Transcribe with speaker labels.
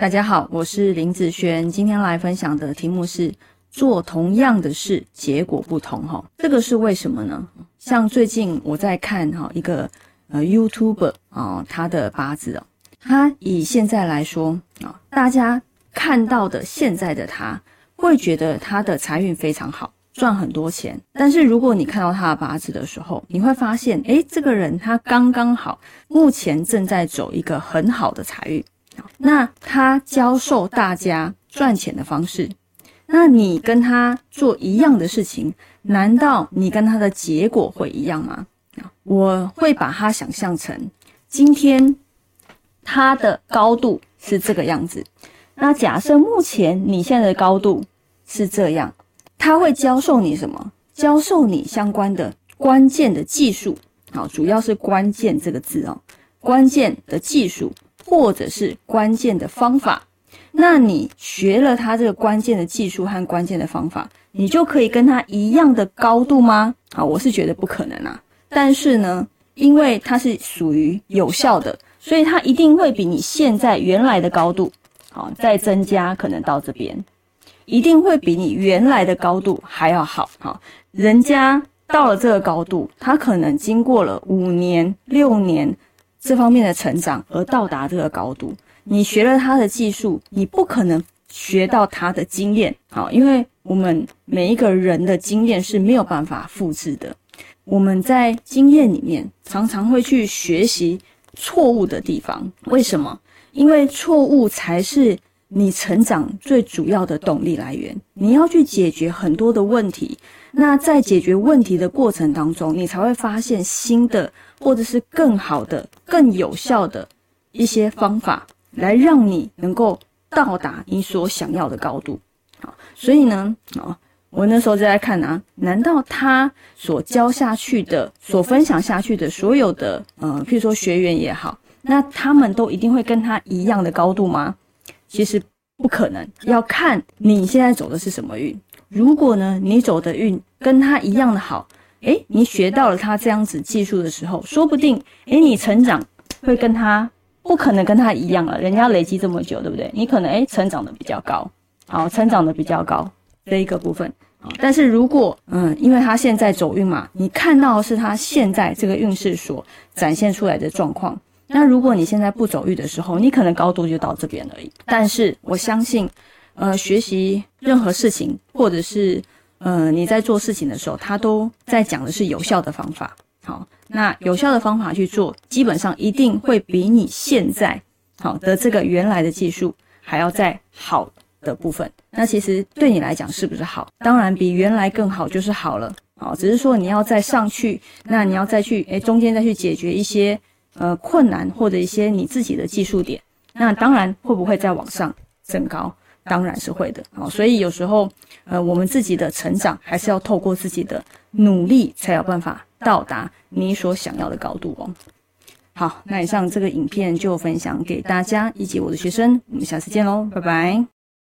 Speaker 1: 大家好，我是林子轩，今天来分享的题目是做同样的事，结果不同。哈，这个是为什么呢？像最近我在看哈一个呃 YouTuber 啊，他的八字哦，他以现在来说啊，大家看到的现在的他，会觉得他的财运非常好，赚很多钱。但是如果你看到他的八字的时候，你会发现，诶，这个人他刚刚好，目前正在走一个很好的财运。那他教授大家赚钱的方式，那你跟他做一样的事情，难道你跟他的结果会一样吗？我会把它想象成，今天他的高度是这个样子，那假设目前你现在的高度是这样，他会教授你什么？教授你相关的关键的技术，好，主要是关键这个字哦，关键的技术。或者是关键的方法，那你学了他这个关键的技术和关键的方法，你就可以跟他一样的高度吗？啊，我是觉得不可能啊。但是呢，因为它是属于有效的，所以它一定会比你现在原来的高度，好再增加，可能到这边，一定会比你原来的高度还要好。好，人家到了这个高度，他可能经过了五年、六年。这方面的成长而到达这个高度，你学了他的技术，你不可能学到他的经验，好，因为我们每一个人的经验是没有办法复制的。我们在经验里面常常会去学习错误的地方，为什么？因为错误才是你成长最主要的动力来源。你要去解决很多的问题，那在解决问题的过程当中，你才会发现新的。或者是更好的、更有效的一些方法，来让你能够到达你所想要的高度。好，所以呢，啊，我那时候就在看啊，难道他所教下去的、所分享下去的所有的，呃，譬如说学员也好，那他们都一定会跟他一样的高度吗？其实不可能，要看你现在走的是什么运。如果呢，你走的运跟他一样的好。诶，你学到了他这样子技术的时候，说不定诶，你成长会跟他不可能跟他一样了。人家累积这么久，对不对？你可能诶，成长的比较高，好，成长的比较高这一个部分。但是如果嗯，因为他现在走运嘛，你看到是他现在这个运势所展现出来的状况。那如果你现在不走运的时候，你可能高度就到这边而已。但是我相信，呃，学习任何事情或者是。呃，你在做事情的时候，他都在讲的是有效的方法。好，那有效的方法去做，基本上一定会比你现在好的这个原来的技术还要再好的部分。那其实对你来讲是不是好？当然比原来更好就是好了。好，只是说你要再上去，那你要再去诶中间再去解决一些呃困难或者一些你自己的技术点。那当然会不会再往上增高？当然是会的，好，所以有时候，呃，我们自己的成长还是要透过自己的努力，才有办法到达你所想要的高度哦。好，那以上这个影片就分享给大家以及我的学生，我们下次见喽，拜拜。